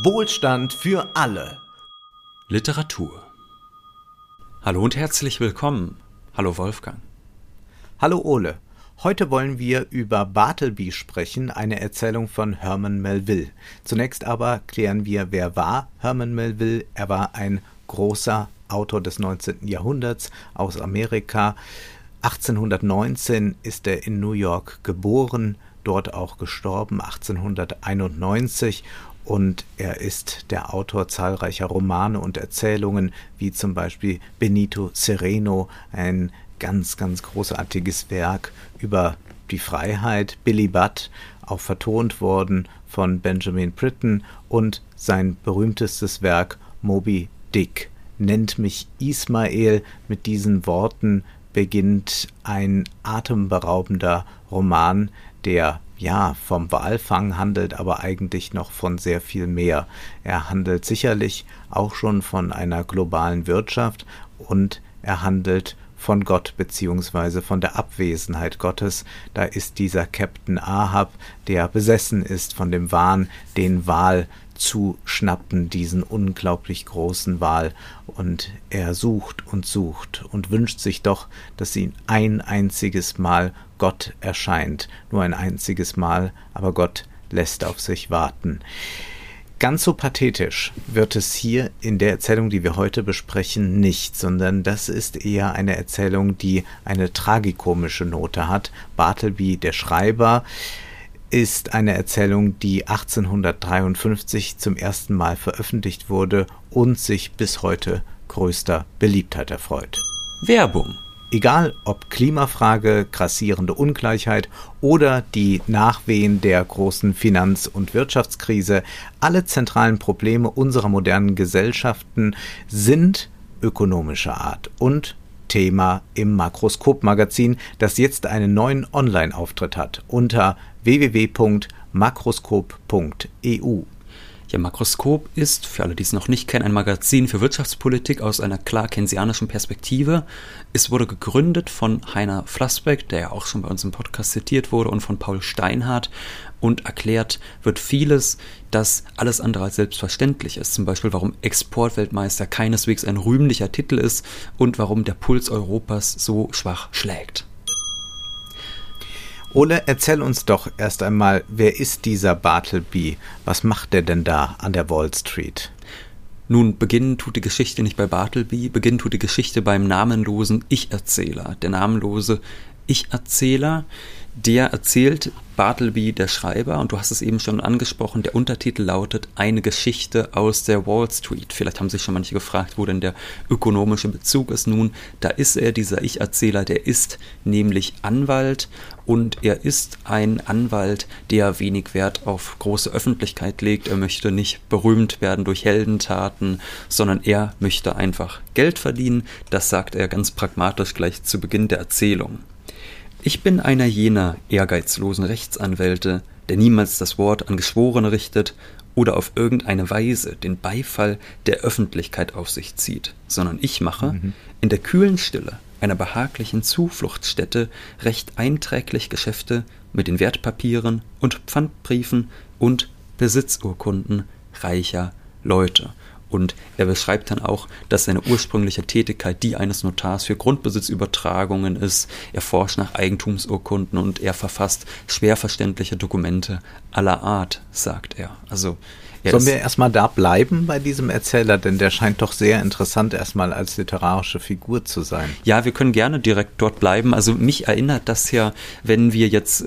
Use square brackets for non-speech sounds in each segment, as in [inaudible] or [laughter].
Wohlstand für alle. Literatur. Hallo und herzlich willkommen. Hallo Wolfgang. Hallo Ole. Heute wollen wir über Bartleby sprechen, eine Erzählung von Herman Melville. Zunächst aber klären wir, wer war Herman Melville. Er war ein großer Autor des 19. Jahrhunderts aus Amerika. 1819 ist er in New York geboren, dort auch gestorben 1891 und er ist der Autor zahlreicher Romane und Erzählungen, wie zum Beispiel Benito Sereno, ein ganz, ganz großartiges Werk über die Freiheit, Billy Budd, auch vertont worden von Benjamin Britten und sein berühmtestes Werk Moby Dick. Nennt mich Ismael mit diesen Worten beginnt ein atemberaubender Roman, der ja vom Walfang handelt, aber eigentlich noch von sehr viel mehr. Er handelt sicherlich auch schon von einer globalen Wirtschaft und er handelt von Gott beziehungsweise von der Abwesenheit Gottes. Da ist dieser Captain Ahab, der besessen ist von dem Wahn, den Wal zu schnappen, diesen unglaublich großen Wal. Und er sucht und sucht und wünscht sich doch, dass ihm ein einziges Mal Gott erscheint. Nur ein einziges Mal, aber Gott lässt auf sich warten. Ganz so pathetisch wird es hier in der Erzählung, die wir heute besprechen, nicht, sondern das ist eher eine Erzählung, die eine tragikomische Note hat. Bartleby, der Schreiber, ist eine Erzählung, die 1853 zum ersten Mal veröffentlicht wurde und sich bis heute größter Beliebtheit erfreut. Werbung Egal ob Klimafrage, grassierende Ungleichheit oder die Nachwehen der großen Finanz- und Wirtschaftskrise, alle zentralen Probleme unserer modernen Gesellschaften sind ökonomischer Art und Thema im Makroskop-Magazin, das jetzt einen neuen Online-Auftritt hat unter www.makroskop.eu. Ja, Makroskop ist, für alle, die es noch nicht kennen, ein Magazin für Wirtschaftspolitik aus einer klar keynesianischen Perspektive. Es wurde gegründet von Heiner Flassbeck, der ja auch schon bei uns im Podcast zitiert wurde, und von Paul Steinhardt. Und erklärt wird vieles, das alles andere als selbstverständlich ist. Zum Beispiel, warum Exportweltmeister keineswegs ein rühmlicher Titel ist und warum der Puls Europas so schwach schlägt. Ole, erzähl uns doch erst einmal, wer ist dieser Bartleby? Was macht er denn da an der Wall Street? Nun, beginnen tut die Geschichte nicht bei Bartleby, beginnen tut die Geschichte beim namenlosen Ich-Erzähler. Der namenlose Ich-Erzähler, der erzählt Bartleby, der Schreiber, und du hast es eben schon angesprochen, der Untertitel lautet Eine Geschichte aus der Wall Street. Vielleicht haben sich schon manche gefragt, wo denn der ökonomische Bezug ist. Nun, da ist er, dieser Ich-Erzähler, der ist nämlich Anwalt und er ist ein Anwalt, der wenig Wert auf große Öffentlichkeit legt. Er möchte nicht berühmt werden durch Heldentaten, sondern er möchte einfach Geld verdienen. Das sagt er ganz pragmatisch gleich zu Beginn der Erzählung. Ich bin einer jener ehrgeizlosen Rechtsanwälte, der niemals das Wort an Geschworene richtet oder auf irgendeine Weise den Beifall der Öffentlichkeit auf sich zieht, sondern ich mache mhm. in der kühlen Stille einer behaglichen Zufluchtsstätte recht einträglich Geschäfte mit den Wertpapieren und Pfandbriefen und Besitzurkunden reicher Leute und er beschreibt dann auch, dass seine ursprüngliche Tätigkeit die eines Notars für Grundbesitzübertragungen ist. Er forscht nach Eigentumsurkunden und er verfasst schwer verständliche Dokumente aller Art, sagt er. Also ja, Sollen wir erstmal da bleiben bei diesem Erzähler, denn der scheint doch sehr interessant erstmal als literarische Figur zu sein. Ja, wir können gerne direkt dort bleiben. Also mich erinnert das ja, wenn wir jetzt äh,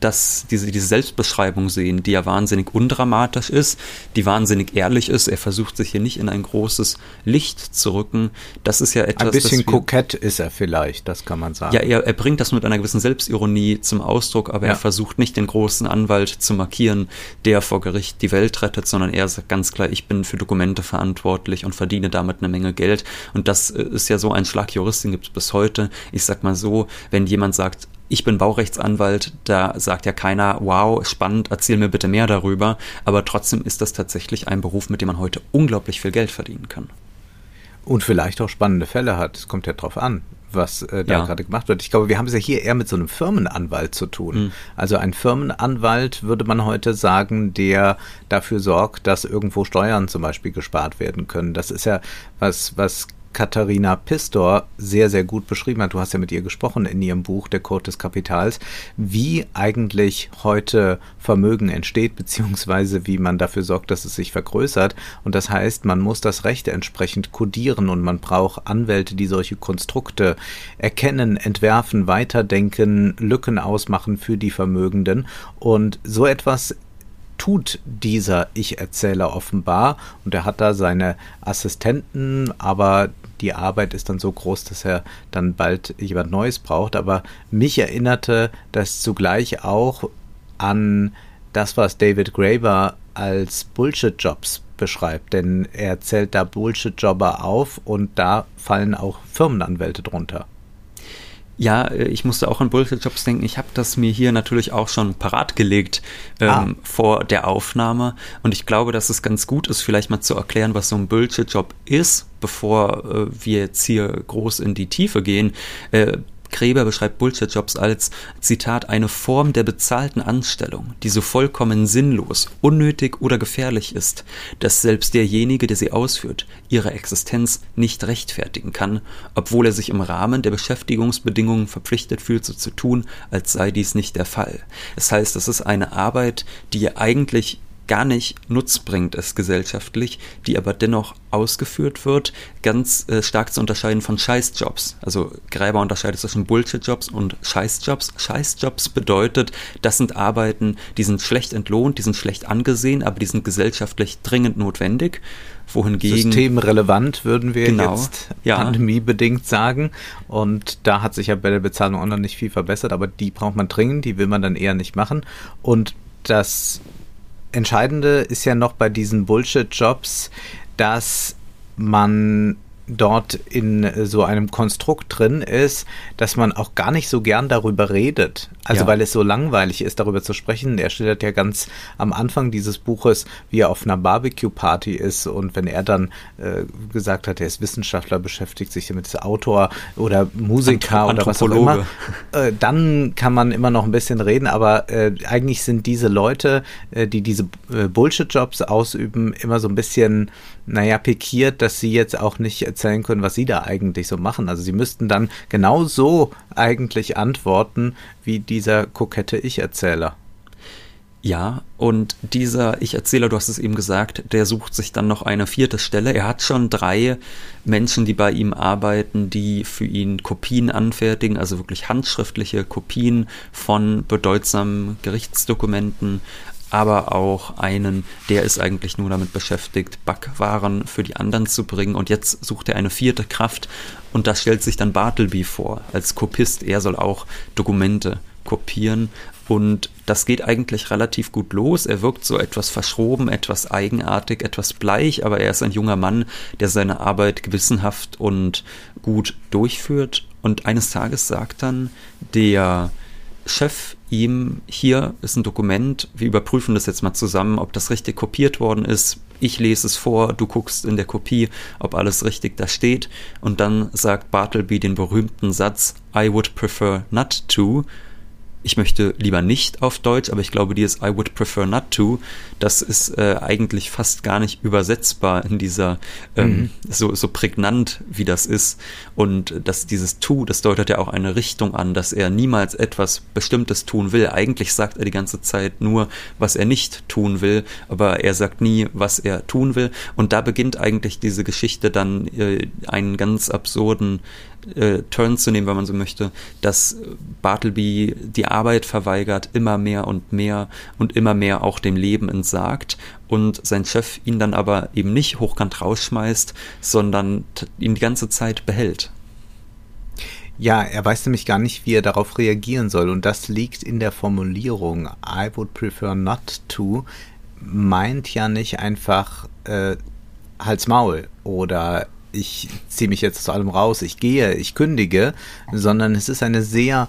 das, diese, diese Selbstbeschreibung sehen, die ja wahnsinnig undramatisch ist, die wahnsinnig ehrlich ist. Er versucht sich hier nicht in ein großes Licht zu rücken. Das ist ja etwas. Ein bisschen kokett ist er vielleicht, das kann man sagen. Ja, er, er bringt das mit einer gewissen Selbstironie zum Ausdruck, aber ja. er versucht nicht den großen Anwalt zu markieren, der vor Gericht die Welt rettet, sondern er sagt ganz klar, ich bin für Dokumente verantwortlich und verdiene damit eine Menge Geld. Und das äh, ist ja so ein Schlag Jurist, den gibt es bis heute. Ich sag mal so, wenn jemand sagt, ich bin Baurechtsanwalt, da sagt ja keiner, wow, spannend, erzähl mir bitte mehr darüber. Aber trotzdem ist das tatsächlich ein Beruf, mit dem man heute unglaublich viel Geld verdienen kann. Und vielleicht auch spannende Fälle hat. Es kommt ja drauf an was äh, da ja. gerade gemacht wird. Ich glaube, wir haben es ja hier eher mit so einem Firmenanwalt zu tun. Mhm. Also ein Firmenanwalt würde man heute sagen, der dafür sorgt, dass irgendwo Steuern zum Beispiel gespart werden können. Das ist ja was, was Katharina Pistor sehr, sehr gut beschrieben hat. Du hast ja mit ihr gesprochen in ihrem Buch Der Code des Kapitals, wie eigentlich heute Vermögen entsteht, [laughs] beziehungsweise wie man dafür sorgt, dass es sich vergrößert. Und das heißt, man muss das Recht entsprechend kodieren und man braucht Anwälte, die solche Konstrukte erkennen, entwerfen, weiterdenken, Lücken ausmachen für die Vermögenden. Und so etwas tut dieser Ich-Erzähler offenbar und er hat da seine Assistenten, aber die Arbeit ist dann so groß, dass er dann bald jemand Neues braucht. Aber mich erinnerte das zugleich auch an das, was David Graeber als Bullshit-Jobs beschreibt, denn er zählt da Bullshit-Jobber auf und da fallen auch Firmenanwälte drunter. Ja, äh, ich musste auch an Bullshit-Jobs denken. Ich habe das mir hier natürlich auch schon parat gelegt ähm, ah. vor der Aufnahme. Und ich glaube, dass es ganz gut ist, vielleicht mal zu erklären, was so ein Bullshit-Job ist, bevor äh, wir jetzt hier groß in die Tiefe gehen. Äh, Gräber beschreibt Bullshit-Jobs als, Zitat, eine Form der bezahlten Anstellung, die so vollkommen sinnlos, unnötig oder gefährlich ist, dass selbst derjenige, der sie ausführt, ihre Existenz nicht rechtfertigen kann, obwohl er sich im Rahmen der Beschäftigungsbedingungen verpflichtet fühlt, so zu tun, als sei dies nicht der Fall. Das heißt, es ist eine Arbeit, die eigentlich gar nicht nutzbringend ist gesellschaftlich, die aber dennoch ausgeführt wird, ganz äh, stark zu unterscheiden von Scheißjobs. Also Gräber unterscheidet zwischen Bullshit-Jobs und Scheißjobs. Scheißjobs bedeutet, das sind Arbeiten, die sind schlecht entlohnt, die sind schlecht angesehen, aber die sind gesellschaftlich dringend notwendig. Wohingegen, Systemrelevant würden wir genau, jetzt ja. pandemiebedingt sagen. Und da hat sich ja bei der Bezahlung auch noch nicht viel verbessert, aber die braucht man dringend, die will man dann eher nicht machen. Und das Entscheidende ist ja noch bei diesen Bullshit-Jobs, dass man dort in so einem Konstrukt drin ist, dass man auch gar nicht so gern darüber redet. Also ja. weil es so langweilig ist, darüber zu sprechen. Er schildert ja ganz am Anfang dieses Buches, wie er auf einer Barbecue-Party ist und wenn er dann äh, gesagt hat, er ist Wissenschaftler, beschäftigt sich mit Autor oder Musiker oder was auch immer, äh, dann kann man immer noch ein bisschen reden, aber äh, eigentlich sind diese Leute, äh, die diese äh, Bullshit-Jobs ausüben, immer so ein bisschen naja, pikiert, dass sie jetzt auch nicht erzählen können, was sie da eigentlich so machen. Also sie müssten dann genau so eigentlich antworten, wie dieser kokette Ich-Erzähler. Ja, und dieser Ich-Erzähler, du hast es eben gesagt, der sucht sich dann noch eine vierte Stelle. Er hat schon drei Menschen, die bei ihm arbeiten, die für ihn Kopien anfertigen, also wirklich handschriftliche Kopien von bedeutsamen Gerichtsdokumenten, aber auch einen, der ist eigentlich nur damit beschäftigt, Backwaren für die anderen zu bringen. Und jetzt sucht er eine vierte Kraft und da stellt sich dann Bartleby vor als Kopist. Er soll auch Dokumente kopieren. Und das geht eigentlich relativ gut los. Er wirkt so etwas verschroben, etwas eigenartig, etwas bleich, aber er ist ein junger Mann, der seine Arbeit gewissenhaft und gut durchführt. Und eines Tages sagt dann der Chef ihm, hier ist ein Dokument, wir überprüfen das jetzt mal zusammen, ob das richtig kopiert worden ist. Ich lese es vor, du guckst in der Kopie, ob alles richtig da steht. Und dann sagt Bartleby den berühmten Satz, I would prefer not to ich möchte lieber nicht auf Deutsch, aber ich glaube, dieses I would prefer not to, das ist äh, eigentlich fast gar nicht übersetzbar in dieser, ähm, mhm. so, so prägnant wie das ist. Und dass dieses to, das deutet ja auch eine Richtung an, dass er niemals etwas Bestimmtes tun will. Eigentlich sagt er die ganze Zeit nur, was er nicht tun will, aber er sagt nie, was er tun will. Und da beginnt eigentlich diese Geschichte dann äh, einen ganz absurden äh, Turn zu nehmen, wenn man so möchte, dass Bartleby die Arbeit verweigert, immer mehr und mehr und immer mehr auch dem Leben entsagt und sein Chef ihn dann aber eben nicht hochkant rausschmeißt, sondern ihn die ganze Zeit behält. Ja, er weiß nämlich gar nicht, wie er darauf reagieren soll. Und das liegt in der Formulierung I would prefer not to, meint ja nicht einfach äh, Hals Maul oder ich ziehe mich jetzt zu allem raus, ich gehe, ich kündige, sondern es ist eine sehr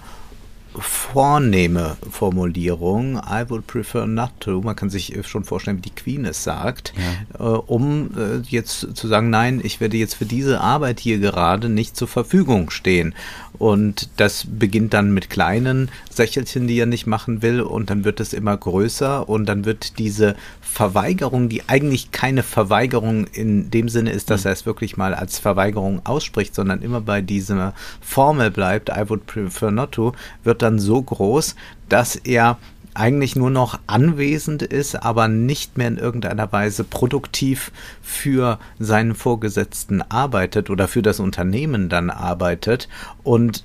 vornehme Formulierung. I would prefer not to. Man kann sich schon vorstellen, wie die Queen es sagt, ja. äh, um äh, jetzt zu sagen, nein, ich werde jetzt für diese Arbeit hier gerade nicht zur Verfügung stehen. Und das beginnt dann mit kleinen Sächelchen, die er nicht machen will, und dann wird es immer größer und dann wird diese Verweigerung, die eigentlich keine Verweigerung in dem Sinne ist, dass mhm. er es wirklich mal als Verweigerung ausspricht, sondern immer bei dieser Formel bleibt, I would prefer not to, wird dann so groß, dass er eigentlich nur noch anwesend ist, aber nicht mehr in irgendeiner Weise produktiv für seinen Vorgesetzten arbeitet oder für das Unternehmen dann arbeitet. Und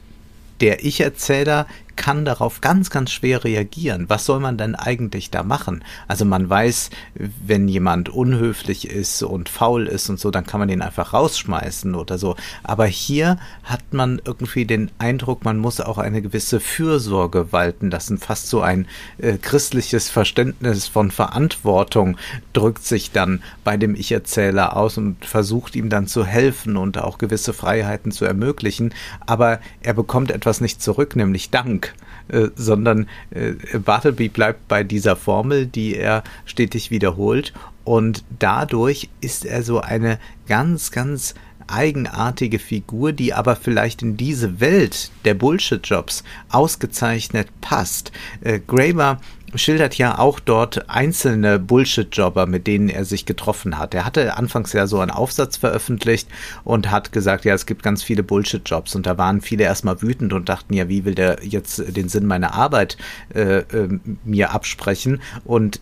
der Ich-Erzähler kann darauf ganz, ganz schwer reagieren. Was soll man denn eigentlich da machen? Also man weiß, wenn jemand unhöflich ist und faul ist und so, dann kann man den einfach rausschmeißen oder so. Aber hier hat man irgendwie den Eindruck, man muss auch eine gewisse Fürsorge walten lassen. Fast so ein äh, christliches Verständnis von Verantwortung drückt sich dann bei dem Ich-Erzähler aus und versucht ihm dann zu helfen und auch gewisse Freiheiten zu ermöglichen. Aber er bekommt etwas nicht zurück, nämlich Dank. Äh, sondern äh, Bartleby bleibt bei dieser Formel, die er stetig wiederholt und dadurch ist er so eine ganz, ganz eigenartige Figur, die aber vielleicht in diese Welt der Bullshit-Jobs ausgezeichnet passt. Äh, Graeber schildert ja auch dort einzelne Bullshit-Jobber, mit denen er sich getroffen hat. Er hatte anfangs ja so einen Aufsatz veröffentlicht und hat gesagt, ja, es gibt ganz viele Bullshit-Jobs und da waren viele erstmal wütend und dachten, ja, wie will der jetzt den Sinn meiner Arbeit äh, äh, mir absprechen? Und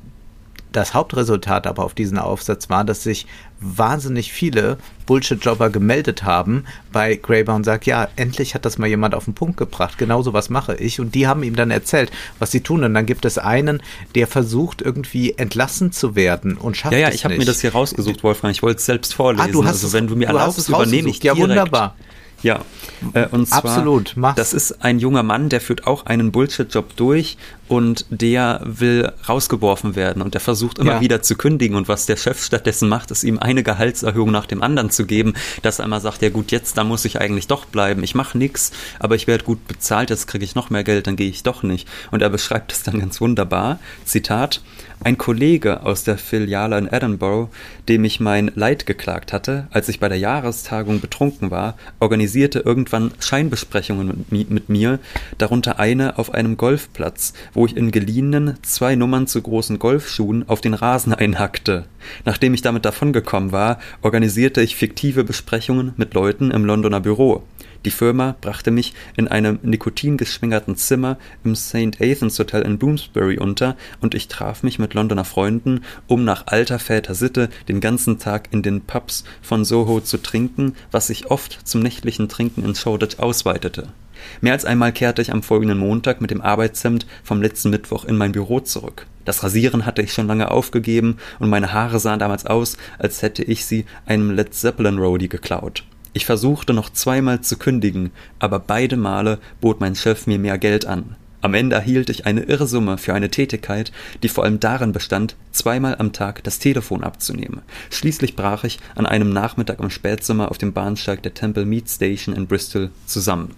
das Hauptresultat aber auf diesen Aufsatz war, dass sich wahnsinnig viele Bullshit-Jobber gemeldet haben bei Graeber und sagt, ja, endlich hat das mal jemand auf den Punkt gebracht. Genau so was mache ich. Und die haben ihm dann erzählt, was sie tun. Und dann gibt es einen, der versucht irgendwie entlassen zu werden und schafft ja, ja, es ich habe mir das hier rausgesucht, Wolfgang. Ich wollte es selbst vorlesen. Ah, du hast also wenn du mir erlaubst, übernehme ich direkt. Ja, wunderbar. Ja, äh, und zwar, Absolut, mach's. das ist ein junger Mann, der führt auch einen Bullshit-Job durch und der will rausgeworfen werden und der versucht immer ja. wieder zu kündigen und was der Chef stattdessen macht, ist ihm eine Gehaltserhöhung nach dem anderen zu geben, dass er immer sagt, ja gut, jetzt, da muss ich eigentlich doch bleiben, ich mache nichts, aber ich werde gut bezahlt, jetzt kriege ich noch mehr Geld, dann gehe ich doch nicht. Und er beschreibt es dann ganz wunderbar, Zitat, ein Kollege aus der Filiale in Edinburgh, dem ich mein Leid geklagt hatte, als ich bei der Jahrestagung betrunken war, organisierte irgendwann Scheinbesprechungen mit, mir, darunter eine auf einem Golfplatz, wo ich in geliehenen, zwei Nummern zu großen Golfschuhen auf den Rasen einhackte. Nachdem ich damit davongekommen war, organisierte ich fiktive Besprechungen mit Leuten im Londoner Büro. Die Firma brachte mich in einem nikotingeschwängerten Zimmer im St. Athens Hotel in Bloomsbury unter und ich traf mich mit Londoner Freunden, um nach alter Väter Sitte den ganzen Tag in den Pubs von Soho zu trinken, was sich oft zum nächtlichen Trinken in Shoreditch ausweitete. Mehr als einmal kehrte ich am folgenden Montag mit dem Arbeitshemd vom letzten Mittwoch in mein Büro zurück. Das Rasieren hatte ich schon lange aufgegeben und meine Haare sahen damals aus, als hätte ich sie einem Led Zeppelin Roadie geklaut. Ich versuchte noch zweimal zu kündigen, aber beide Male bot mein Chef mir mehr Geld an. Am Ende erhielt ich eine irre Summe für eine Tätigkeit, die vor allem darin bestand, zweimal am Tag das Telefon abzunehmen. Schließlich brach ich an einem Nachmittag im Spätsommer auf dem Bahnsteig der Temple Mead Station in Bristol zusammen.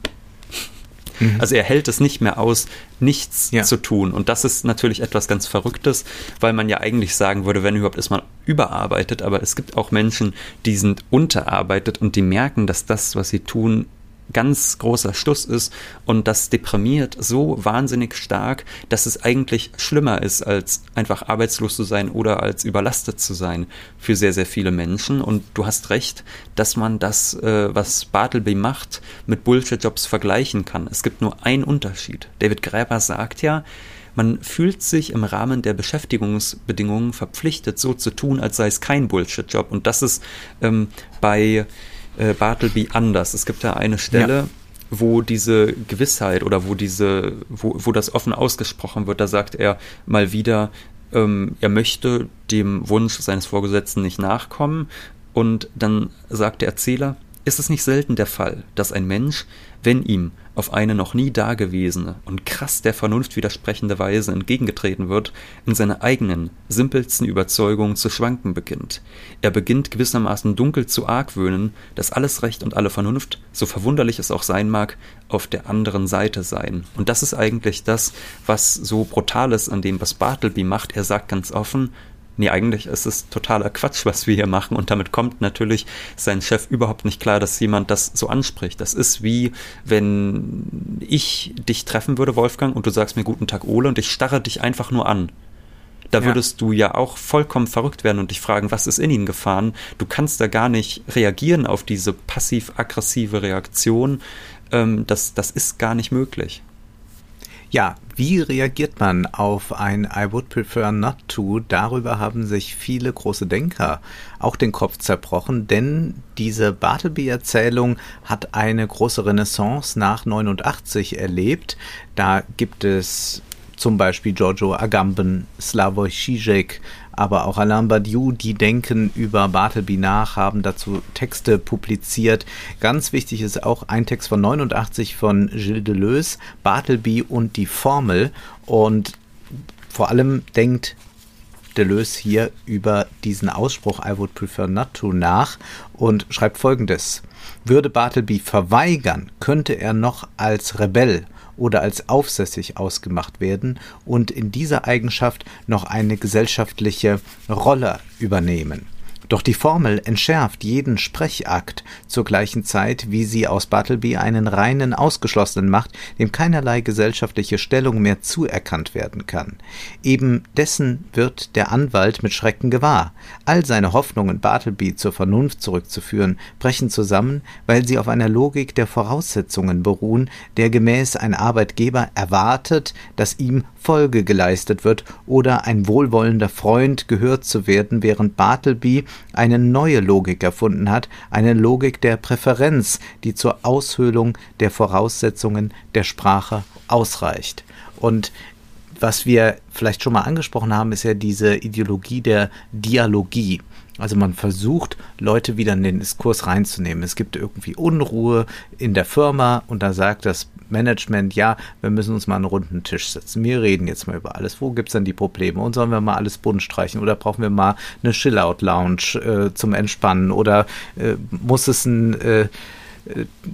Mhm. Also er hält es nicht mehr aus, nichts ja. zu tun. Und das ist natürlich etwas ganz Verrücktes, weil man ja eigentlich sagen würde, wenn überhaupt ist man überarbeitet, aber es gibt auch Menschen, die sind unterarbeitet und die merken, dass das, was sie tun, ganz großer Stuss ist und das deprimiert so wahnsinnig stark, dass es eigentlich schlimmer ist, als einfach arbeitslos zu sein oder als überlastet zu sein für sehr, sehr viele Menschen. Und du hast recht, dass man das, äh, was Bartleby macht, mit Bullshit-Jobs vergleichen kann. Es gibt nur einen Unterschied. David Gräber sagt ja, man fühlt sich im Rahmen der Beschäftigungsbedingungen verpflichtet, so zu tun, als sei es kein Bullshit-Job. Und das ist ähm, bei äh, Bartleby anders. Es gibt da eine Stelle, ja. wo diese Gewissheit oder wo diese, wo, wo das offen ausgesprochen wird, da sagt er mal wieder, ähm, er möchte dem Wunsch seines Vorgesetzten nicht nachkommen. Und dann sagt der Erzähler, ist es nicht selten der Fall, dass ein Mensch, wenn ihm auf eine noch nie dagewesene und krass der Vernunft widersprechende Weise entgegengetreten wird, in seiner eigenen, simpelsten Überzeugung zu schwanken beginnt. Er beginnt gewissermaßen dunkel zu argwöhnen, dass alles Recht und alle Vernunft, so verwunderlich es auch sein mag, auf der anderen Seite seien. Und das ist eigentlich das, was so brutal ist an dem, was Bartleby macht. Er sagt ganz offen, nee, eigentlich ist es totaler Quatsch, was wir hier machen. Und damit kommt natürlich sein Chef überhaupt nicht klar, dass jemand das so anspricht. Das ist wie, wenn ich dich treffen würde, Wolfgang, und du sagst mir guten Tag, Ole, und ich starre dich einfach nur an. Da würdest ja. du ja auch vollkommen verrückt werden und dich fragen, was ist in ihn gefahren? Du kannst da gar nicht reagieren auf diese passiv-aggressive Reaktion. Ähm, das, das ist gar nicht möglich. Ja, wie reagiert man auf ein I would prefer not to? Darüber haben sich viele große Denker auch den Kopf zerbrochen, denn diese Bartleby-Erzählung hat eine große Renaissance nach 89 erlebt. Da gibt es zum Beispiel Giorgio Agamben, Slavoj Žižek, aber auch Alain Badiou, die denken über Bartleby nach, haben dazu Texte publiziert. Ganz wichtig ist auch ein Text von 89 von Gilles Deleuze, Bartleby und die Formel. Und vor allem denkt Deleuze hier über diesen Ausspruch I would prefer not to nach und schreibt folgendes. Würde Bartleby verweigern, könnte er noch als Rebell oder als aufsässig ausgemacht werden und in dieser Eigenschaft noch eine gesellschaftliche Rolle übernehmen doch die Formel entschärft jeden Sprechakt zur gleichen Zeit, wie sie aus Bartleby einen reinen Ausgeschlossenen macht, dem keinerlei gesellschaftliche Stellung mehr zuerkannt werden kann. Eben dessen wird der Anwalt mit Schrecken gewahr. All seine Hoffnungen, Bartleby zur Vernunft zurückzuführen, brechen zusammen, weil sie auf einer Logik der Voraussetzungen beruhen, der gemäß ein Arbeitgeber erwartet, dass ihm Folge geleistet wird oder ein wohlwollender Freund gehört zu werden, während Bartleby eine neue Logik erfunden hat, eine Logik der Präferenz, die zur Aushöhlung der Voraussetzungen der Sprache ausreicht. Und was wir vielleicht schon mal angesprochen haben, ist ja diese Ideologie der Dialogie. Also man versucht, Leute wieder in den Diskurs reinzunehmen. Es gibt irgendwie Unruhe in der Firma und da sagt das Management, ja, wir müssen uns mal an einen runden Tisch setzen. Wir reden jetzt mal über alles. Wo gibt es denn die Probleme? Und sollen wir mal alles bunt streichen? Oder brauchen wir mal eine Chill-Out-Lounge äh, zum Entspannen? Oder äh, muss es ein äh, äh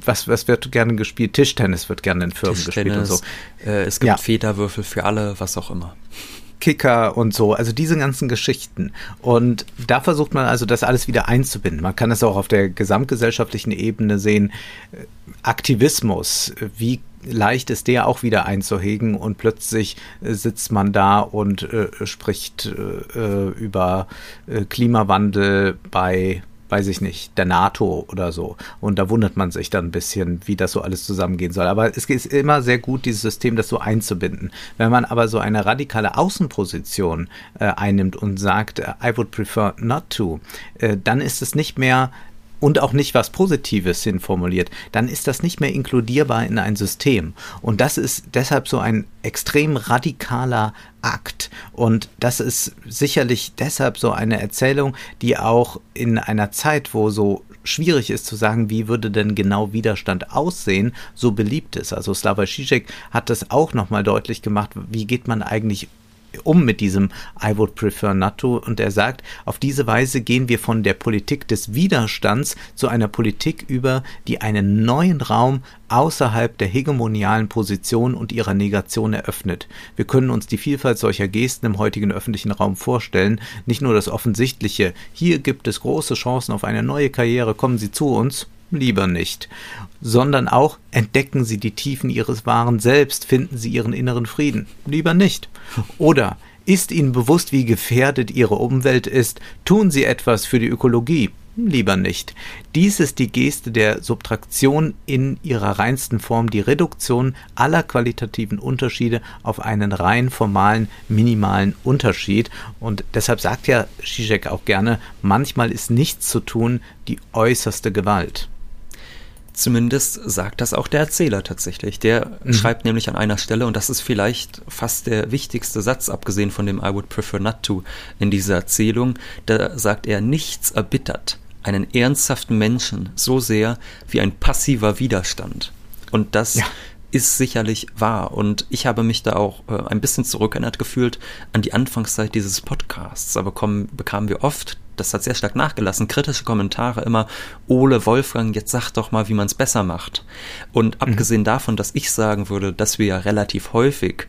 was, was wird gerne gespielt? Tischtennis wird gerne in Firmen gespielt und so. Äh, es gibt ja. Federwürfel für alle, was auch immer. Kicker und so, also diese ganzen Geschichten. Und da versucht man also das alles wieder einzubinden. Man kann es auch auf der gesamtgesellschaftlichen Ebene sehen. Aktivismus, wie leicht ist der auch wieder einzuhegen und plötzlich äh, sitzt man da und äh, spricht äh, über äh, Klimawandel bei weiß ich nicht, der NATO oder so. Und da wundert man sich dann ein bisschen, wie das so alles zusammengehen soll. Aber es ist immer sehr gut, dieses System das so einzubinden. Wenn man aber so eine radikale Außenposition äh, einnimmt und sagt, äh, I would prefer not to, äh, dann ist es nicht mehr und auch nicht was Positives hinformuliert, dann ist das nicht mehr inkludierbar in ein System. Und das ist deshalb so ein extrem radikaler Akt. Und das ist sicherlich deshalb so eine Erzählung, die auch in einer Zeit, wo so schwierig ist zu sagen, wie würde denn genau Widerstand aussehen, so beliebt ist. Also Slavoj Žižek hat das auch nochmal deutlich gemacht, wie geht man eigentlich um mit diesem I would prefer not to. Und er sagt, auf diese Weise gehen wir von der Politik des Widerstands zu einer Politik über, die einen neuen Raum außerhalb der hegemonialen Position und ihrer Negation eröffnet. Wir können uns die Vielfalt solcher Gesten im heutigen öffentlichen Raum vorstellen, nicht nur das Offensichtliche, hier gibt es große Chancen auf eine neue Karriere, kommen Sie zu uns, lieber nicht, sondern auch entdecken Sie die Tiefen Ihres wahren Selbst, finden Sie Ihren inneren Frieden, lieber nicht. Oder ist Ihnen bewusst, wie gefährdet Ihre Umwelt ist, tun Sie etwas für die Ökologie, lieber nicht. Dies ist die Geste der Subtraktion in ihrer reinsten Form, die Reduktion aller qualitativen Unterschiede auf einen rein formalen, minimalen Unterschied. Und deshalb sagt ja Zizek auch gerne, manchmal ist nichts zu tun die äußerste Gewalt. Zumindest sagt das auch der Erzähler tatsächlich. Der mhm. schreibt nämlich an einer Stelle, und das ist vielleicht fast der wichtigste Satz, abgesehen von dem I would prefer not to in dieser Erzählung, da sagt er, nichts erbittert einen ernsthaften Menschen so sehr wie ein passiver Widerstand. Und das ja. ist sicherlich wahr. Und ich habe mich da auch äh, ein bisschen zurückerinnert gefühlt an die Anfangszeit dieses Podcasts. Da bekommen, bekamen wir oft, das hat sehr stark nachgelassen, kritische Kommentare immer, Ole Wolfgang, jetzt sag doch mal, wie man es besser macht. Und mhm. abgesehen davon, dass ich sagen würde, dass wir ja relativ häufig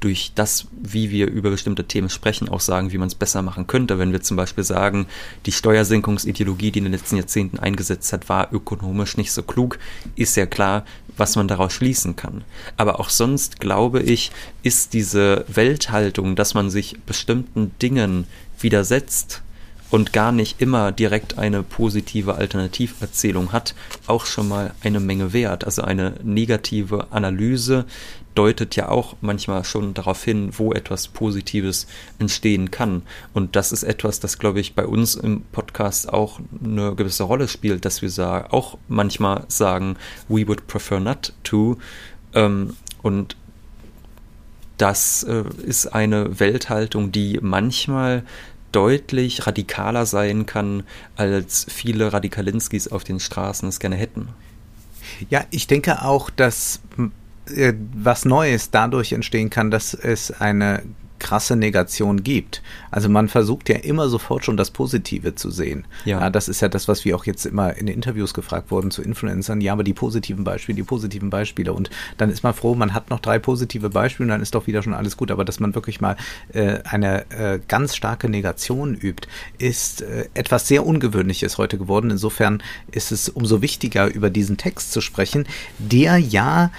durch das, wie wir über bestimmte Themen sprechen, auch sagen, wie man es besser machen könnte. Wenn wir zum Beispiel sagen, die Steuersenkungsideologie, die in den letzten Jahrzehnten eingesetzt hat, war ökonomisch nicht so klug, ist ja klar, was man daraus schließen kann. Aber auch sonst, glaube ich, ist diese Welthaltung, dass man sich bestimmten Dingen widersetzt, und gar nicht immer direkt eine positive Alternativerzählung hat, auch schon mal eine Menge wert. Also eine negative Analyse deutet ja auch manchmal schon darauf hin, wo etwas Positives entstehen kann. Und das ist etwas, das, glaube ich, bei uns im Podcast auch eine gewisse Rolle spielt, dass wir auch manchmal sagen, we would prefer not to. Ähm, und das äh, ist eine Welthaltung, die manchmal deutlich radikaler sein kann, als viele Radikalinskis auf den Straßen es gerne hätten. Ja, ich denke auch, dass äh, was Neues dadurch entstehen kann, dass es eine krasse Negation gibt. Also man versucht ja immer sofort schon das Positive zu sehen. Ja. ja. Das ist ja das, was wir auch jetzt immer in Interviews gefragt wurden zu Influencern. Ja, aber die positiven Beispiele, die positiven Beispiele. Und dann ist man froh, man hat noch drei positive Beispiele und dann ist doch wieder schon alles gut. Aber dass man wirklich mal äh, eine äh, ganz starke Negation übt, ist äh, etwas sehr Ungewöhnliches heute geworden. Insofern ist es umso wichtiger, über diesen Text zu sprechen, der ja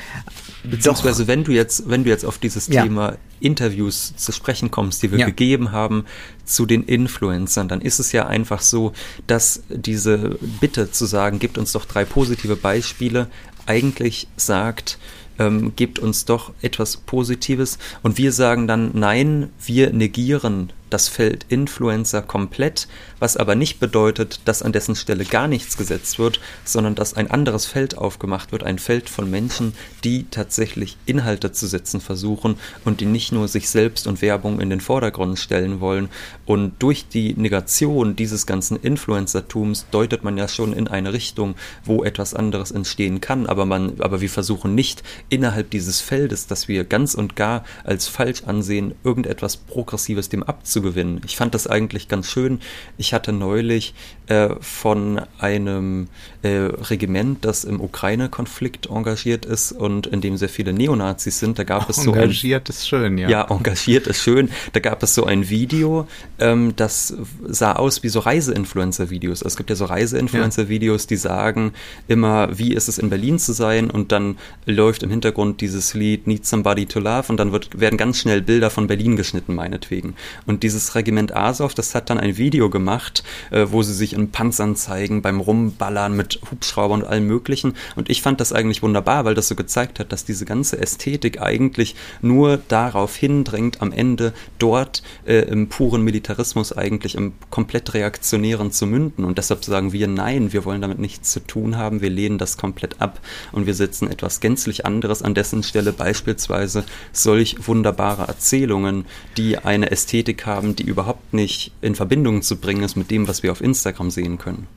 Beziehungsweise, wenn du jetzt, wenn du jetzt auf dieses ja. Thema Interviews zu sprechen kommst, die wir ja. gegeben haben zu den Influencern, dann ist es ja einfach so, dass diese Bitte zu sagen, gibt uns doch drei positive Beispiele, eigentlich sagt, ähm, gebt uns doch etwas Positives und wir sagen dann, nein, wir negieren das Feld Influencer komplett, was aber nicht bedeutet, dass an dessen Stelle gar nichts gesetzt wird, sondern dass ein anderes Feld aufgemacht wird, ein Feld von Menschen, die tatsächlich Inhalte zu setzen versuchen und die nicht nur sich selbst und Werbung in den Vordergrund stellen wollen. Und durch die Negation dieses ganzen Influencertums deutet man ja schon in eine Richtung, wo etwas anderes entstehen kann, aber man, aber wir versuchen nicht innerhalb dieses Feldes, das wir ganz und gar als falsch ansehen, irgendetwas Progressives dem abzugeben gewinnen. Ich fand das eigentlich ganz schön. Ich hatte neulich äh, von einem äh, Regiment, das im Ukraine-Konflikt engagiert ist und in dem sehr viele Neonazis sind, da gab es so engagiert ein, ist schön, ja. Ja, engagiert ist schön. Da gab es so ein Video, ähm, das sah aus wie so Reiseinfluencer-Videos. Also es gibt ja so Reiseinfluencer-Videos, die sagen immer, wie ist es in Berlin zu sein und dann läuft im Hintergrund dieses Lied Need Somebody to Love und dann wird, werden ganz schnell Bilder von Berlin geschnitten, meinetwegen. Und dieses Regiment Azov, das hat dann ein Video gemacht, äh, wo sie sich in Panzern zeigen, beim Rumballern mit Hubschraubern und allem Möglichen. Und ich fand das eigentlich wunderbar, weil das so gezeigt hat, dass diese ganze Ästhetik eigentlich nur darauf hindrängt, am Ende dort äh, im puren Militarismus eigentlich im komplett reaktionären zu münden. Und deshalb sagen wir, nein, wir wollen damit nichts zu tun haben, wir lehnen das komplett ab und wir setzen etwas gänzlich anderes an dessen Stelle, beispielsweise solch wunderbare Erzählungen, die eine Ästhetik haben, haben, die überhaupt nicht in Verbindung zu bringen ist mit dem, was wir auf Instagram sehen können.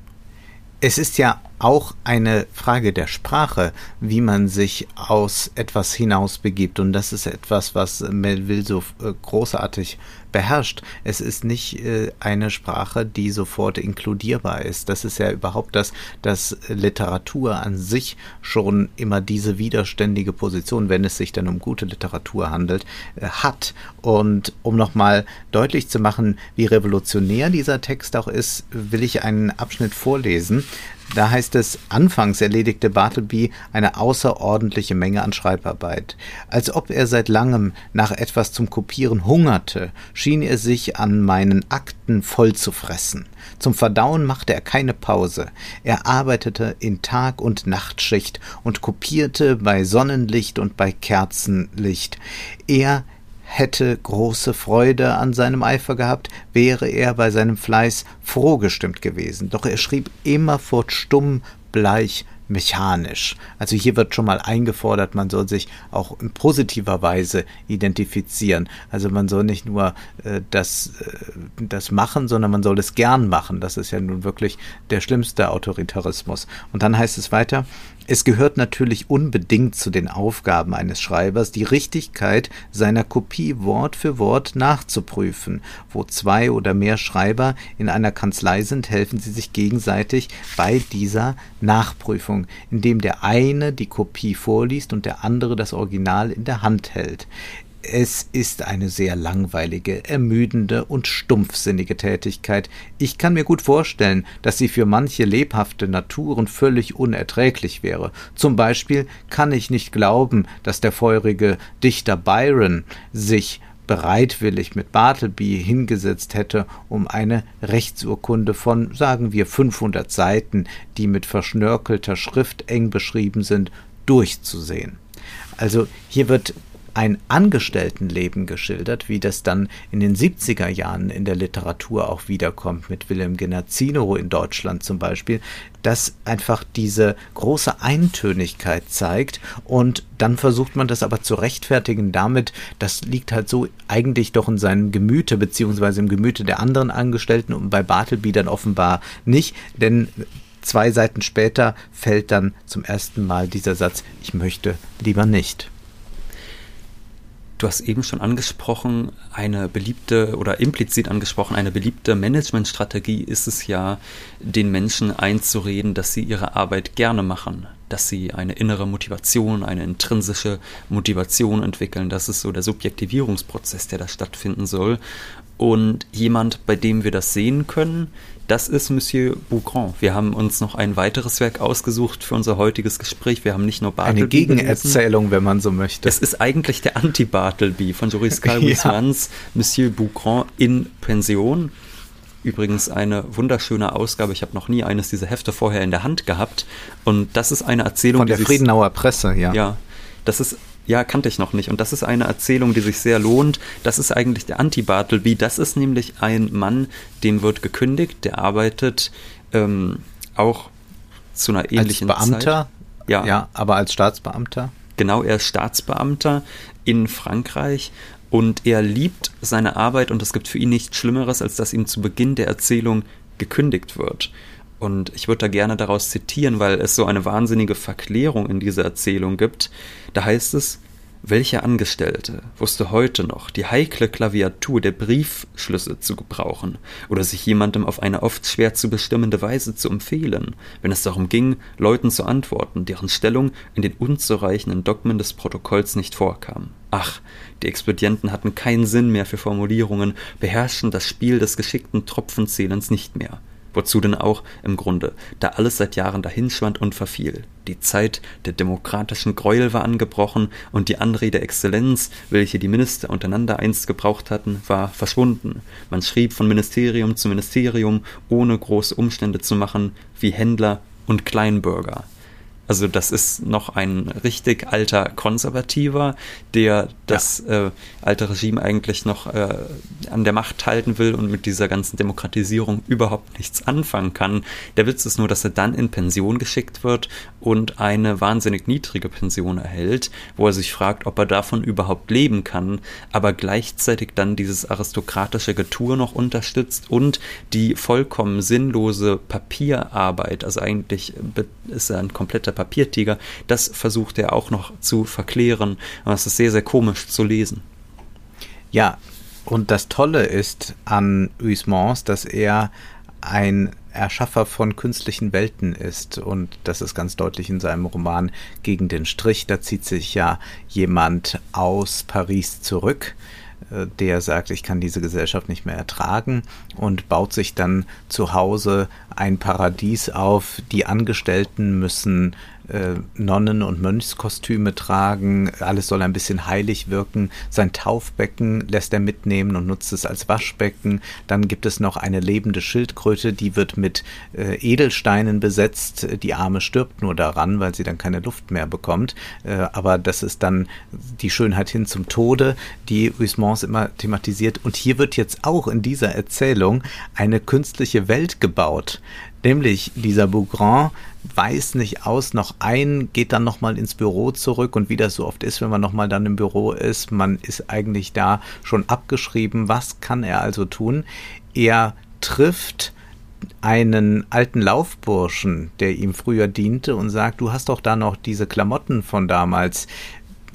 Es ist ja auch eine Frage der Sprache, wie man sich aus etwas hinaus begibt. Und das ist etwas, was Melville so äh, großartig beherrscht. Es ist nicht äh, eine Sprache, die sofort inkludierbar ist. Das ist ja überhaupt das, dass Literatur an sich schon immer diese widerständige Position, wenn es sich dann um gute Literatur handelt, äh, hat. Und um nochmal deutlich zu machen, wie revolutionär dieser Text auch ist, will ich einen Abschnitt vorlesen. Da heißt es, anfangs erledigte Bartleby eine außerordentliche Menge an Schreibarbeit. Als ob er seit langem nach etwas zum Kopieren hungerte, schien er sich an meinen Akten voll zu fressen. Zum Verdauen machte er keine Pause. Er arbeitete in Tag- und Nachtschicht und kopierte bei Sonnenlicht und bei Kerzenlicht. Er hätte große Freude an seinem Eifer gehabt, wäre er bei seinem Fleiß froh gestimmt gewesen. Doch er schrieb immerfort stumm, bleich, mechanisch. Also hier wird schon mal eingefordert, man soll sich auch in positiver Weise identifizieren. Also man soll nicht nur äh, das, äh, das machen, sondern man soll es gern machen. Das ist ja nun wirklich der schlimmste Autoritarismus. Und dann heißt es weiter, es gehört natürlich unbedingt zu den Aufgaben eines Schreibers, die Richtigkeit seiner Kopie Wort für Wort nachzuprüfen. Wo zwei oder mehr Schreiber in einer Kanzlei sind, helfen sie sich gegenseitig bei dieser Nachprüfung, indem der eine die Kopie vorliest und der andere das Original in der Hand hält. Es ist eine sehr langweilige, ermüdende und stumpfsinnige Tätigkeit. Ich kann mir gut vorstellen, dass sie für manche lebhafte Naturen völlig unerträglich wäre. Zum Beispiel kann ich nicht glauben, dass der feurige Dichter Byron sich bereitwillig mit Bartleby hingesetzt hätte, um eine Rechtsurkunde von, sagen wir, 500 Seiten, die mit verschnörkelter Schrift eng beschrieben sind, durchzusehen. Also hier wird ein Angestelltenleben geschildert, wie das dann in den 70er Jahren in der Literatur auch wiederkommt, mit Wilhelm Genazzino in Deutschland zum Beispiel, das einfach diese große Eintönigkeit zeigt und dann versucht man das aber zu rechtfertigen damit, das liegt halt so eigentlich doch in seinem Gemüte beziehungsweise im Gemüte der anderen Angestellten und bei Bartleby dann offenbar nicht, denn zwei Seiten später fällt dann zum ersten Mal dieser Satz, ich möchte lieber nicht. Du hast eben schon angesprochen, eine beliebte oder implizit angesprochen, eine beliebte Managementstrategie ist es ja, den Menschen einzureden, dass sie ihre Arbeit gerne machen, dass sie eine innere Motivation, eine intrinsische Motivation entwickeln. Das ist so der Subjektivierungsprozess, der da stattfinden soll. Und jemand, bei dem wir das sehen können, das ist Monsieur Boucron. Wir haben uns noch ein weiteres Werk ausgesucht für unser heutiges Gespräch. Wir haben nicht nur Bartleby. Eine Gegenerzählung, wenn man so möchte. Es ist eigentlich der Anti-Bartleby von Joris [laughs] Calvis-Mans, ja. Monsieur Boucron in Pension. Übrigens eine wunderschöne Ausgabe. Ich habe noch nie eines dieser Hefte vorher in der Hand gehabt. Und das ist eine Erzählung. Von der Friedenauer Presse, ja. Ja. Das ist ja, kannte ich noch nicht. Und das ist eine Erzählung, die sich sehr lohnt. Das ist eigentlich der Anti-Bartleby. Das ist nämlich ein Mann, dem wird gekündigt, der arbeitet ähm, auch zu einer ähnlichen als Beamter? Zeit. Ja. ja, aber als Staatsbeamter? Genau, er ist Staatsbeamter in Frankreich und er liebt seine Arbeit und es gibt für ihn nichts Schlimmeres, als dass ihm zu Beginn der Erzählung gekündigt wird. Und ich würde da gerne daraus zitieren, weil es so eine wahnsinnige Verklärung in dieser Erzählung gibt. Da heißt es, welcher Angestellte wusste heute noch, die heikle Klaviatur der Briefschlüsse zu gebrauchen oder sich jemandem auf eine oft schwer zu bestimmende Weise zu empfehlen, wenn es darum ging, Leuten zu antworten, deren Stellung in den unzureichenden Dogmen des Protokolls nicht vorkam? Ach, die Expedienten hatten keinen Sinn mehr für Formulierungen, beherrschten das Spiel des geschickten Tropfenzählens nicht mehr. Wozu denn auch im Grunde, da alles seit Jahren dahinschwand und verfiel. Die Zeit der demokratischen Gräuel war angebrochen und die Anrede Exzellenz, welche die Minister untereinander einst gebraucht hatten, war verschwunden. Man schrieb von Ministerium zu Ministerium, ohne große Umstände zu machen, wie Händler und Kleinbürger. Also das ist noch ein richtig alter Konservativer, der das ja. äh, alte Regime eigentlich noch äh, an der Macht halten will und mit dieser ganzen Demokratisierung überhaupt nichts anfangen kann. Der Witz ist nur, dass er dann in Pension geschickt wird und eine wahnsinnig niedrige Pension erhält, wo er sich fragt, ob er davon überhaupt leben kann, aber gleichzeitig dann dieses aristokratische Getue noch unterstützt und die vollkommen sinnlose Papierarbeit, also eigentlich ist er ein kompletter Papiertiger, das versucht er auch noch zu verklären. Und das ist sehr, sehr komisch zu lesen. Ja, und das Tolle ist an Huysmans, dass er ein Erschaffer von künstlichen Welten ist. Und das ist ganz deutlich in seinem Roman Gegen den Strich. Da zieht sich ja jemand aus Paris zurück, der sagt, ich kann diese Gesellschaft nicht mehr ertragen und baut sich dann zu Hause ein Paradies auf. Die Angestellten müssen äh, Nonnen- und Mönchskostüme tragen, alles soll ein bisschen heilig wirken. Sein Taufbecken lässt er mitnehmen und nutzt es als Waschbecken. Dann gibt es noch eine lebende Schildkröte, die wird mit äh, Edelsteinen besetzt. Die Arme stirbt nur daran, weil sie dann keine Luft mehr bekommt. Äh, aber das ist dann die Schönheit hin zum Tode, die Huysmans immer thematisiert. Und hier wird jetzt auch in dieser Erzählung eine künstliche Welt gebaut Nämlich dieser Bougrand weiß nicht aus noch ein, geht dann nochmal ins Büro zurück und wie das so oft ist, wenn man nochmal dann im Büro ist, man ist eigentlich da schon abgeschrieben. Was kann er also tun? Er trifft einen alten Laufburschen, der ihm früher diente und sagt, du hast doch da noch diese Klamotten von damals.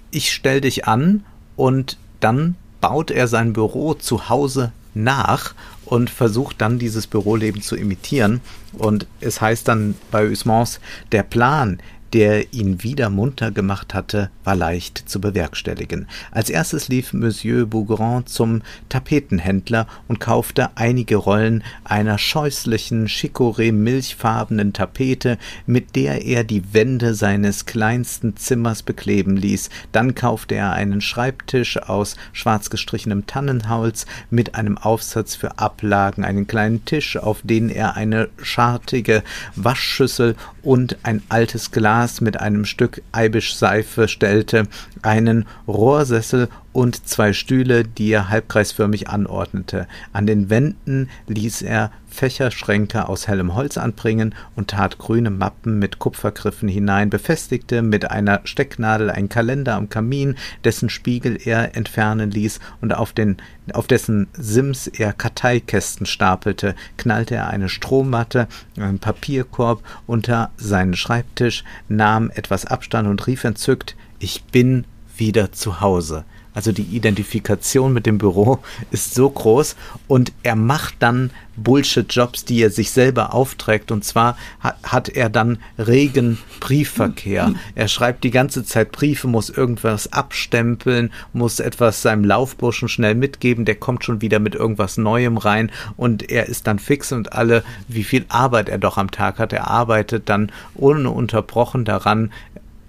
Ich stell dich an und dann baut er sein Büro zu Hause nach und versucht dann dieses Büroleben zu imitieren. Und es heißt dann bei Usmans, der Plan, der ihn wieder munter gemacht hatte, war leicht zu bewerkstelligen. Als erstes lief Monsieur Bougrand zum Tapetenhändler und kaufte einige Rollen einer scheußlichen Chicorée-milchfarbenen Tapete, mit der er die Wände seines kleinsten Zimmers bekleben ließ. Dann kaufte er einen Schreibtisch aus schwarz gestrichenem Tannenholz mit einem Aufsatz für Ablagen, einen kleinen Tisch, auf den er eine schartige Waschschüssel und ein altes Glas mit einem Stück Eibischseife stellte, einen Rohrsessel und zwei Stühle, die er halbkreisförmig anordnete. An den Wänden ließ er Fächerschränke aus hellem Holz anbringen und tat grüne Mappen mit Kupfergriffen hinein, befestigte mit einer Stecknadel einen Kalender am Kamin, dessen Spiegel er entfernen ließ und auf, den, auf dessen Sims er Karteikästen stapelte, knallte er eine Strohmatte, einen Papierkorb unter seinen Schreibtisch, nahm etwas Abstand und rief entzückt Ich bin wieder zu Hause. Also die Identifikation mit dem Büro [laughs] ist so groß und er macht dann Bullshit-Jobs, die er sich selber aufträgt. Und zwar hat, hat er dann regen Briefverkehr. Er schreibt die ganze Zeit Briefe, muss irgendwas abstempeln, muss etwas seinem Laufburschen schnell mitgeben. Der kommt schon wieder mit irgendwas Neuem rein und er ist dann fix und alle, wie viel Arbeit er doch am Tag hat. Er arbeitet dann ununterbrochen daran,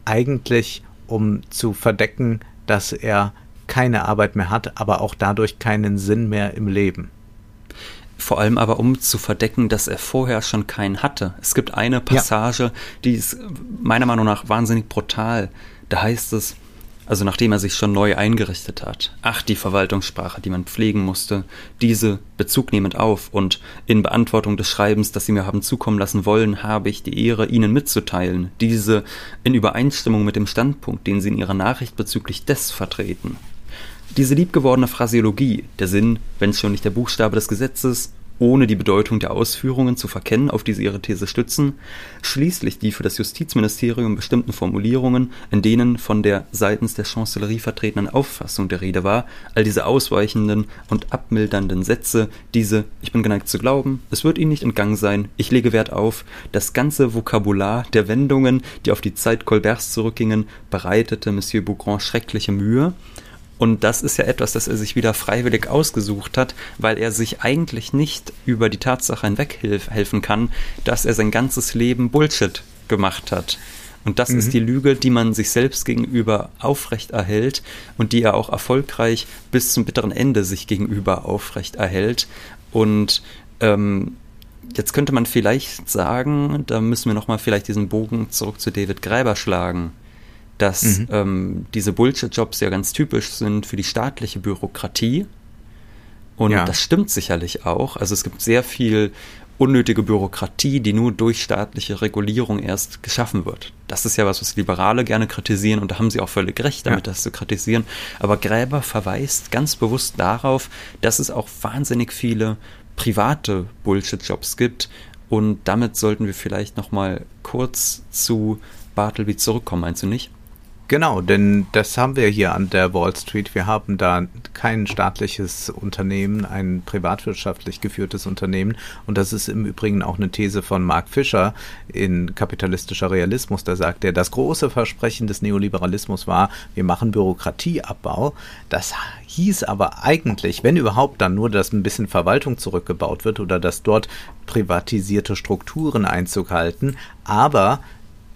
eigentlich um zu verdecken, dass er keine Arbeit mehr hat, aber auch dadurch keinen Sinn mehr im Leben. Vor allem aber, um zu verdecken, dass er vorher schon keinen hatte. Es gibt eine Passage, ja. die ist meiner Meinung nach wahnsinnig brutal. Da heißt es, also nachdem er sich schon neu eingerichtet hat. Ach, die Verwaltungssprache, die man pflegen musste, diese bezugnehmend auf und in Beantwortung des Schreibens, das Sie mir haben zukommen lassen wollen, habe ich die Ehre, Ihnen mitzuteilen, diese in Übereinstimmung mit dem Standpunkt, den Sie in Ihrer Nachricht bezüglich des vertreten. Diese liebgewordene Phraseologie, der Sinn, wenn schon nicht der Buchstabe des Gesetzes, ohne die Bedeutung der Ausführungen zu verkennen, auf die sie ihre These stützen, schließlich die für das Justizministerium bestimmten Formulierungen, in denen von der seitens der Chancellerie vertretenen Auffassung der Rede war, all diese ausweichenden und abmildernden Sätze, diese Ich bin geneigt zu glauben, es wird Ihnen nicht entgangen sein, ich lege Wert auf, das ganze Vokabular der Wendungen, die auf die Zeit Colberts zurückgingen, bereitete Monsieur Bougrand schreckliche Mühe, und das ist ja etwas, das er sich wieder freiwillig ausgesucht hat, weil er sich eigentlich nicht über die Tatsache hinweghelfen kann, dass er sein ganzes Leben Bullshit gemacht hat. Und das mhm. ist die Lüge, die man sich selbst gegenüber aufrechterhält und die er auch erfolgreich bis zum bitteren Ende sich gegenüber aufrechterhält. Und ähm, jetzt könnte man vielleicht sagen, da müssen wir nochmal vielleicht diesen Bogen zurück zu David Greiber schlagen dass mhm. ähm, diese Bullshit-Jobs ja ganz typisch sind für die staatliche Bürokratie. Und ja. das stimmt sicherlich auch. Also es gibt sehr viel unnötige Bürokratie, die nur durch staatliche Regulierung erst geschaffen wird. Das ist ja was, was Liberale gerne kritisieren und da haben sie auch völlig recht damit, ja. das zu kritisieren. Aber Gräber verweist ganz bewusst darauf, dass es auch wahnsinnig viele private Bullshit-Jobs gibt und damit sollten wir vielleicht noch mal kurz zu Bartleby zurückkommen, meinst du nicht? Genau, denn das haben wir hier an der Wall Street. Wir haben da kein staatliches Unternehmen, ein privatwirtschaftlich geführtes Unternehmen. Und das ist im Übrigen auch eine These von Mark Fischer in kapitalistischer Realismus. Da sagt er, das große Versprechen des Neoliberalismus war, wir machen Bürokratieabbau. Das hieß aber eigentlich, wenn überhaupt, dann nur, dass ein bisschen Verwaltung zurückgebaut wird oder dass dort privatisierte Strukturen Einzug halten. Aber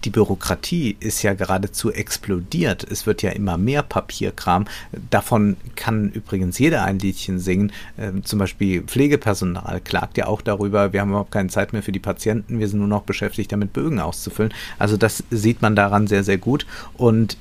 die Bürokratie ist ja geradezu explodiert. Es wird ja immer mehr Papierkram. Davon kann übrigens jeder ein Liedchen singen. Ähm, zum Beispiel Pflegepersonal klagt ja auch darüber, wir haben überhaupt keine Zeit mehr für die Patienten, wir sind nur noch beschäftigt damit, Bögen auszufüllen. Also das sieht man daran sehr, sehr gut. Und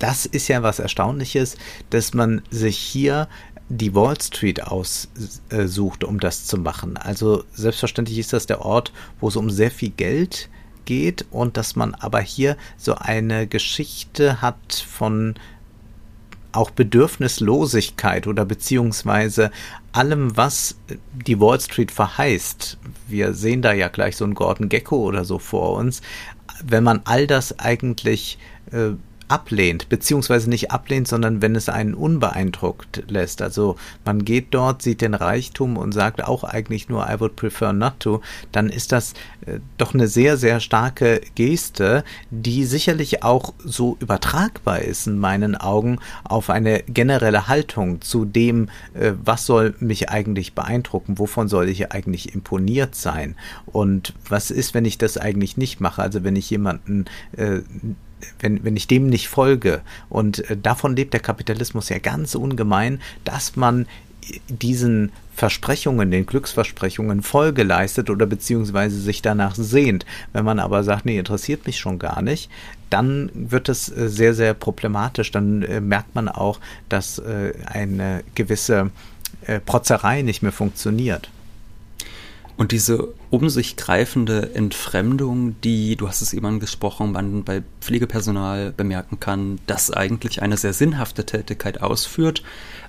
das ist ja was Erstaunliches, dass man sich hier die Wall Street aussucht, um das zu machen. Also selbstverständlich ist das der Ort, wo es um sehr viel Geld geht und dass man aber hier so eine Geschichte hat von auch Bedürfnislosigkeit oder beziehungsweise allem, was die Wall Street verheißt. Wir sehen da ja gleich so einen Gordon Gecko oder so vor uns. Wenn man all das eigentlich äh, ablehnt, beziehungsweise nicht ablehnt, sondern wenn es einen unbeeindruckt lässt. Also man geht dort, sieht den Reichtum und sagt auch eigentlich nur I would prefer not to, dann ist das äh, doch eine sehr, sehr starke Geste, die sicherlich auch so übertragbar ist in meinen Augen auf eine generelle Haltung zu dem, äh, was soll mich eigentlich beeindrucken, wovon soll ich eigentlich imponiert sein und was ist, wenn ich das eigentlich nicht mache, also wenn ich jemanden äh, wenn, wenn ich dem nicht folge. Und äh, davon lebt der Kapitalismus ja ganz ungemein, dass man diesen Versprechungen, den Glücksversprechungen Folge leistet oder beziehungsweise sich danach sehnt. Wenn man aber sagt, nee, interessiert mich schon gar nicht, dann wird es äh, sehr, sehr problematisch. Dann äh, merkt man auch, dass äh, eine gewisse äh, Protzerei nicht mehr funktioniert. Und diese um sich greifende Entfremdung, die, du hast es eben angesprochen, man bei Pflegepersonal bemerken kann, das eigentlich eine sehr sinnhafte Tätigkeit ausführt,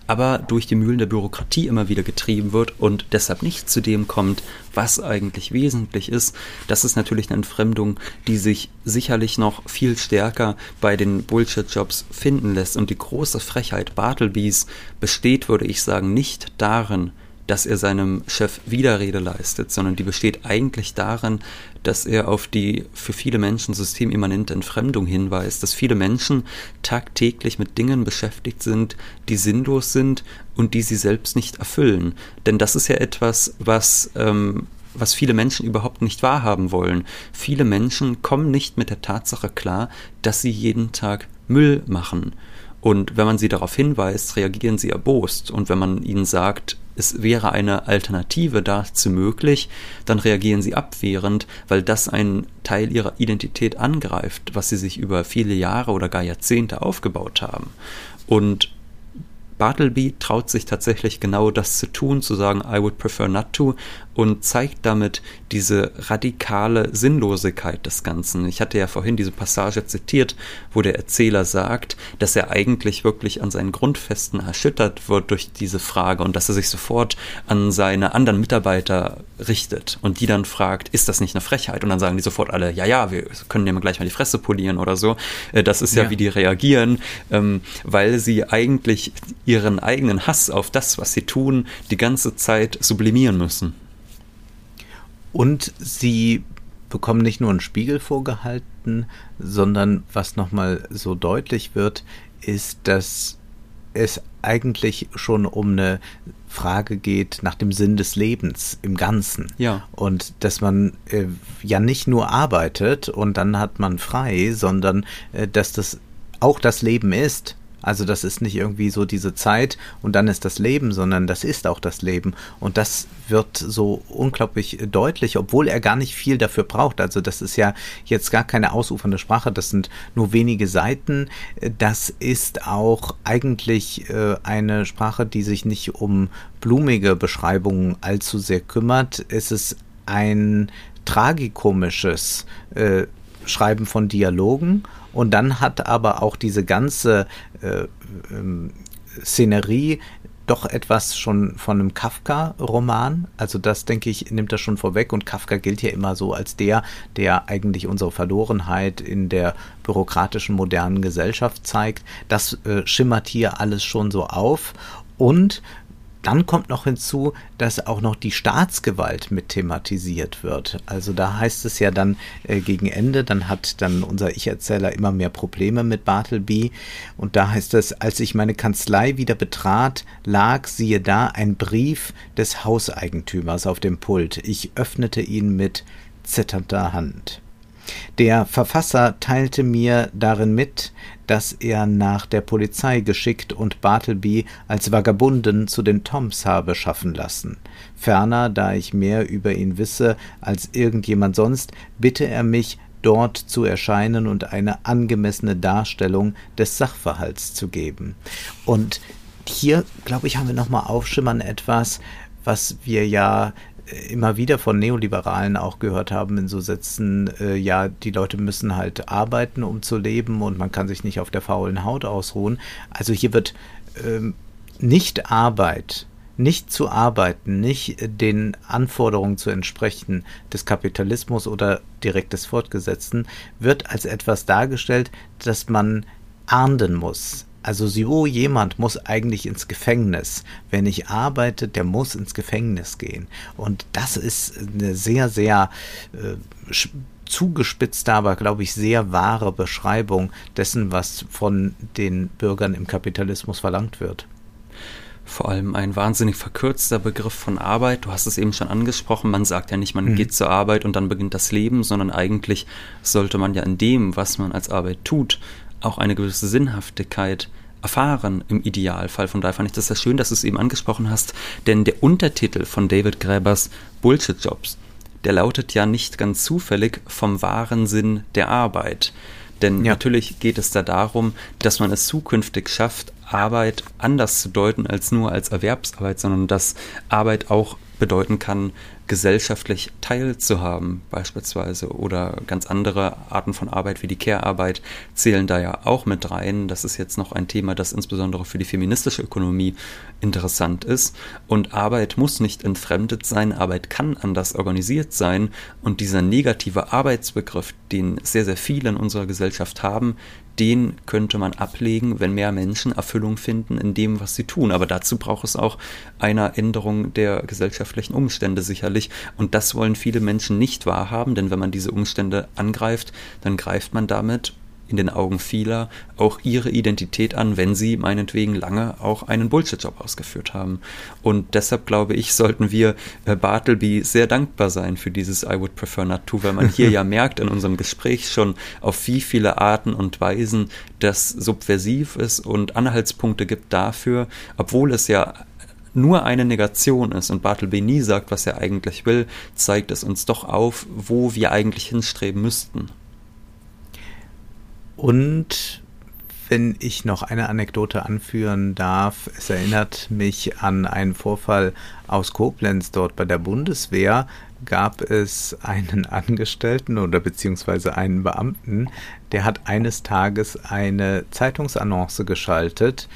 aber durch die Mühlen der Bürokratie immer wieder getrieben wird und deshalb nicht zu dem kommt, was eigentlich wesentlich ist, das ist natürlich eine Entfremdung, die sich sicherlich noch viel stärker bei den Bullshit-Jobs finden lässt. Und die große Frechheit Bartlebys besteht, würde ich sagen, nicht darin, dass er seinem Chef Widerrede leistet, sondern die besteht eigentlich darin, dass er auf die für viele Menschen systemimmanente Entfremdung hinweist, dass viele Menschen tagtäglich mit Dingen beschäftigt sind, die sinnlos sind und die sie selbst nicht erfüllen. Denn das ist ja etwas, was ähm, was viele Menschen überhaupt nicht wahrhaben wollen. Viele Menschen kommen nicht mit der Tatsache klar, dass sie jeden Tag Müll machen. Und wenn man sie darauf hinweist, reagieren sie erbost. Und wenn man ihnen sagt, es wäre eine Alternative dazu möglich, dann reagieren sie abwehrend, weil das einen Teil ihrer Identität angreift, was sie sich über viele Jahre oder gar Jahrzehnte aufgebaut haben. Und Bartleby traut sich tatsächlich genau das zu tun, zu sagen, I would prefer not to, und zeigt damit diese radikale Sinnlosigkeit des Ganzen. Ich hatte ja vorhin diese Passage zitiert, wo der Erzähler sagt, dass er eigentlich wirklich an seinen Grundfesten erschüttert wird durch diese Frage und dass er sich sofort an seine anderen Mitarbeiter richtet und die dann fragt, ist das nicht eine Frechheit? Und dann sagen die sofort alle, ja, ja, wir können dem gleich mal die Fresse polieren oder so. Äh, das ist ja, ja. wie die reagieren, ähm, weil sie eigentlich ihren eigenen Hass auf das, was sie tun, die ganze Zeit sublimieren müssen. Und sie bekommen nicht nur einen Spiegel vorgehalten, sondern was nochmal so deutlich wird, ist, dass es eigentlich schon um eine Frage geht nach dem Sinn des Lebens im Ganzen. Ja. Und dass man äh, ja nicht nur arbeitet und dann hat man frei, sondern äh, dass das auch das Leben ist also das ist nicht irgendwie so diese Zeit und dann ist das Leben, sondern das ist auch das Leben. Und das wird so unglaublich deutlich, obwohl er gar nicht viel dafür braucht. Also das ist ja jetzt gar keine ausufernde Sprache, das sind nur wenige Seiten. Das ist auch eigentlich äh, eine Sprache, die sich nicht um blumige Beschreibungen allzu sehr kümmert. Es ist ein tragikomisches äh, Schreiben von Dialogen und dann hat aber auch diese ganze äh, ähm, Szenerie doch etwas schon von einem Kafka-Roman. Also das, denke ich, nimmt das schon vorweg. Und Kafka gilt ja immer so als der, der eigentlich unsere Verlorenheit in der bürokratischen modernen Gesellschaft zeigt. Das äh, schimmert hier alles schon so auf. Und dann kommt noch hinzu, dass auch noch die Staatsgewalt mit thematisiert wird. Also da heißt es ja dann äh, gegen Ende, dann hat dann unser Ich-Erzähler immer mehr Probleme mit Bartleby. Und da heißt es, als ich meine Kanzlei wieder betrat, lag, siehe da, ein Brief des Hauseigentümers auf dem Pult. Ich öffnete ihn mit zitternder Hand. Der Verfasser teilte mir darin mit, dass er nach der Polizei geschickt und Bartleby als Vagabunden zu den Toms habe schaffen lassen. Ferner, da ich mehr über ihn wisse als irgendjemand sonst, bitte er mich, dort zu erscheinen und eine angemessene Darstellung des Sachverhalts zu geben. Und hier, glaube ich, haben wir nochmal aufschimmern etwas, was wir ja immer wieder von Neoliberalen auch gehört haben in so Sätzen, äh, ja, die Leute müssen halt arbeiten, um zu leben und man kann sich nicht auf der faulen Haut ausruhen. Also hier wird ähm, nicht Arbeit, nicht zu arbeiten, nicht den Anforderungen zu entsprechen des Kapitalismus oder direkt des Fortgesetzten, wird als etwas dargestellt, das man ahnden muss. Also so jemand muss eigentlich ins Gefängnis. Wer nicht arbeitet, der muss ins Gefängnis gehen. Und das ist eine sehr, sehr äh, zugespitzte, aber glaube ich sehr wahre Beschreibung dessen, was von den Bürgern im Kapitalismus verlangt wird vor allem ein wahnsinnig verkürzter Begriff von Arbeit. Du hast es eben schon angesprochen, man sagt ja nicht, man mhm. geht zur Arbeit und dann beginnt das Leben, sondern eigentlich sollte man ja in dem, was man als Arbeit tut, auch eine gewisse Sinnhaftigkeit erfahren im Idealfall. Von daher fand ich das sehr schön, dass du es eben angesprochen hast, denn der Untertitel von David Gräbers Bullshit Jobs, der lautet ja nicht ganz zufällig vom wahren Sinn der Arbeit. Denn ja. natürlich geht es da darum, dass man es zukünftig schafft, Arbeit anders zu deuten als nur als Erwerbsarbeit, sondern dass Arbeit auch bedeuten kann, gesellschaftlich teilzuhaben beispielsweise oder ganz andere Arten von Arbeit wie die Care-Arbeit zählen da ja auch mit rein. Das ist jetzt noch ein Thema, das insbesondere für die feministische Ökonomie interessant ist. Und Arbeit muss nicht entfremdet sein, Arbeit kann anders organisiert sein. Und dieser negative Arbeitsbegriff, den sehr, sehr viele in unserer Gesellschaft haben, den könnte man ablegen, wenn mehr Menschen Erfüllung finden in dem, was sie tun. Aber dazu braucht es auch eine Änderung der gesellschaftlichen Umstände sicherlich. Und das wollen viele Menschen nicht wahrhaben, denn wenn man diese Umstände angreift, dann greift man damit in den Augen vieler auch ihre Identität an, wenn sie meinetwegen lange auch einen Bullshit-Job ausgeführt haben. Und deshalb glaube ich, sollten wir äh, Bartleby sehr dankbar sein für dieses I would prefer not to, weil man [laughs] hier ja merkt in unserem Gespräch schon, auf wie viele Arten und Weisen das subversiv ist und Anhaltspunkte gibt dafür, obwohl es ja nur eine Negation ist und Bartleby nie sagt, was er eigentlich will, zeigt es uns doch auf, wo wir eigentlich hinstreben müssten. Und wenn ich noch eine Anekdote anführen darf, es erinnert mich an einen Vorfall aus Koblenz dort bei der Bundeswehr. Gab es einen Angestellten oder beziehungsweise einen Beamten, der hat eines Tages eine Zeitungsannonce geschaltet,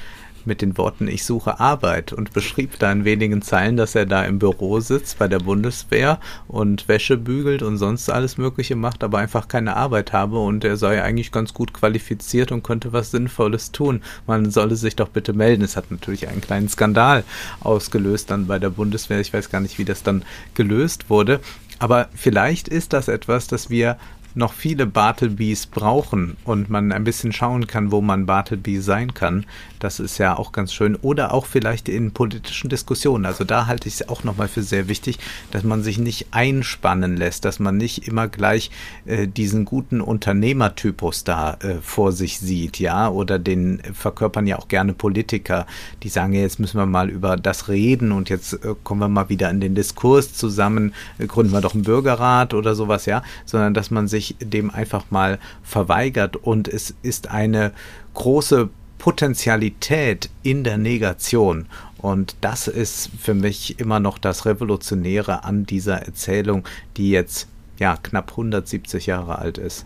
mit den Worten Ich suche Arbeit und beschrieb da in wenigen Zeilen, dass er da im Büro sitzt bei der Bundeswehr und Wäsche bügelt und sonst alles Mögliche macht, aber einfach keine Arbeit habe und er sei eigentlich ganz gut qualifiziert und könnte was Sinnvolles tun. Man solle sich doch bitte melden. Es hat natürlich einen kleinen Skandal ausgelöst dann bei der Bundeswehr. Ich weiß gar nicht, wie das dann gelöst wurde. Aber vielleicht ist das etwas, das wir noch viele Bartleby's brauchen und man ein bisschen schauen kann, wo man Bartleby sein kann. Das ist ja auch ganz schön. Oder auch vielleicht in politischen Diskussionen. Also da halte ich es auch nochmal für sehr wichtig, dass man sich nicht einspannen lässt, dass man nicht immer gleich äh, diesen guten Unternehmertypus da äh, vor sich sieht, ja, oder den verkörpern ja auch gerne Politiker, die sagen, ja, jetzt müssen wir mal über das reden und jetzt äh, kommen wir mal wieder in den Diskurs zusammen, äh, gründen wir doch einen Bürgerrat oder sowas, ja, sondern dass man sich dem einfach mal verweigert und es ist eine große Potentialität in der Negation. Und das ist für mich immer noch das Revolutionäre an dieser Erzählung, die jetzt ja knapp 170 Jahre alt ist.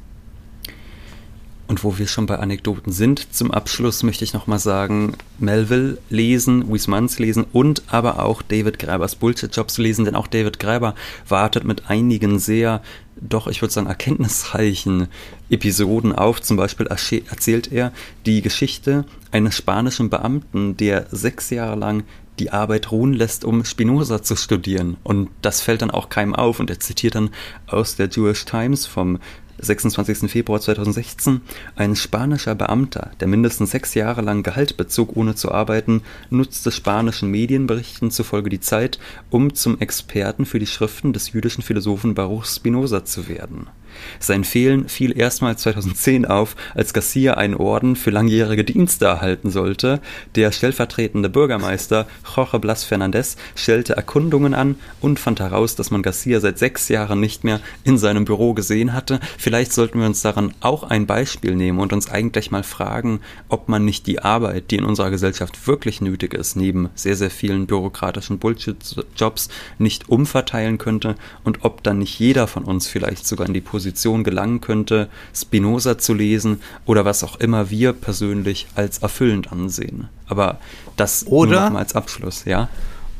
Und wo wir schon bei Anekdoten sind, zum Abschluss möchte ich nochmal sagen, Melville lesen, Wiesmanns lesen und aber auch David Gräbers Bullshit-Jobs lesen, denn auch David Gräber wartet mit einigen sehr, doch ich würde sagen, erkenntnisreichen Episoden auf. Zum Beispiel erzählt er die Geschichte eines spanischen Beamten, der sechs Jahre lang die Arbeit ruhen lässt, um Spinoza zu studieren. Und das fällt dann auch keinem auf. Und er zitiert dann aus der Jewish Times vom 26. Februar 2016, ein spanischer Beamter, der mindestens sechs Jahre lang Gehalt bezog, ohne zu arbeiten, nutzte spanischen Medienberichten zufolge die Zeit, um zum Experten für die Schriften des jüdischen Philosophen Baruch Spinoza zu werden. Sein Fehlen fiel erstmals 2010 auf, als Garcia einen Orden für langjährige Dienste erhalten sollte. Der stellvertretende Bürgermeister Jorge Blas Fernandez stellte Erkundungen an und fand heraus, dass man Garcia seit sechs Jahren nicht mehr in seinem Büro gesehen hatte. Vielleicht sollten wir uns daran auch ein Beispiel nehmen und uns eigentlich mal fragen, ob man nicht die Arbeit, die in unserer Gesellschaft wirklich nötig ist, neben sehr, sehr vielen bürokratischen Bullshit-Jobs nicht umverteilen könnte und ob dann nicht jeder von uns vielleicht sogar in die Position gelangen könnte, Spinoza zu lesen oder was auch immer wir persönlich als erfüllend ansehen. Aber das oder, nur noch mal als Abschluss, ja?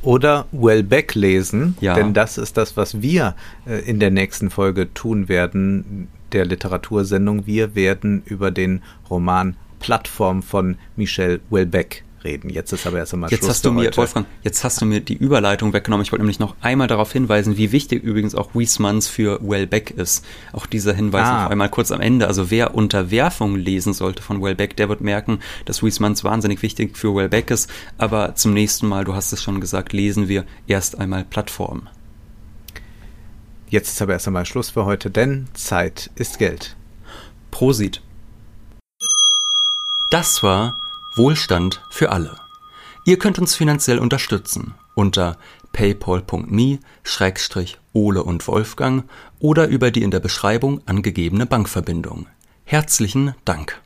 Oder Wellbeck lesen, Ja. denn das ist das, was wir äh, in der nächsten Folge tun werden, der Literatursendung. Wir werden über den Roman Plattform von Michel Houellebecq reden. Jetzt ist aber erst einmal Jetzt Schluss hast du mir, heute. Wolfgang, jetzt hast du mir die Überleitung weggenommen. Ich wollte nämlich noch einmal darauf hinweisen, wie wichtig übrigens auch Wiesmanns für Wellbeck ist. Auch dieser Hinweis Ah. noch einmal kurz am Ende. Also wer Unterwerfung lesen sollte von Wellbeck, der wird merken, dass Wiesmanns wahnsinnig wichtig für Wellbeck ist. Aber zum nächsten Mal, du hast es schon gesagt, lesen wir erst einmal Plattform. Jetzt ist aber erst einmal Schluss für heute, denn Zeit ist Geld. Prosit. Das war Wohlstand für alle. Ihr könnt uns finanziell unterstützen unter paypal.me-ole und Wolfgang oder über die in der Beschreibung angegebene Bankverbindung. Herzlichen Dank.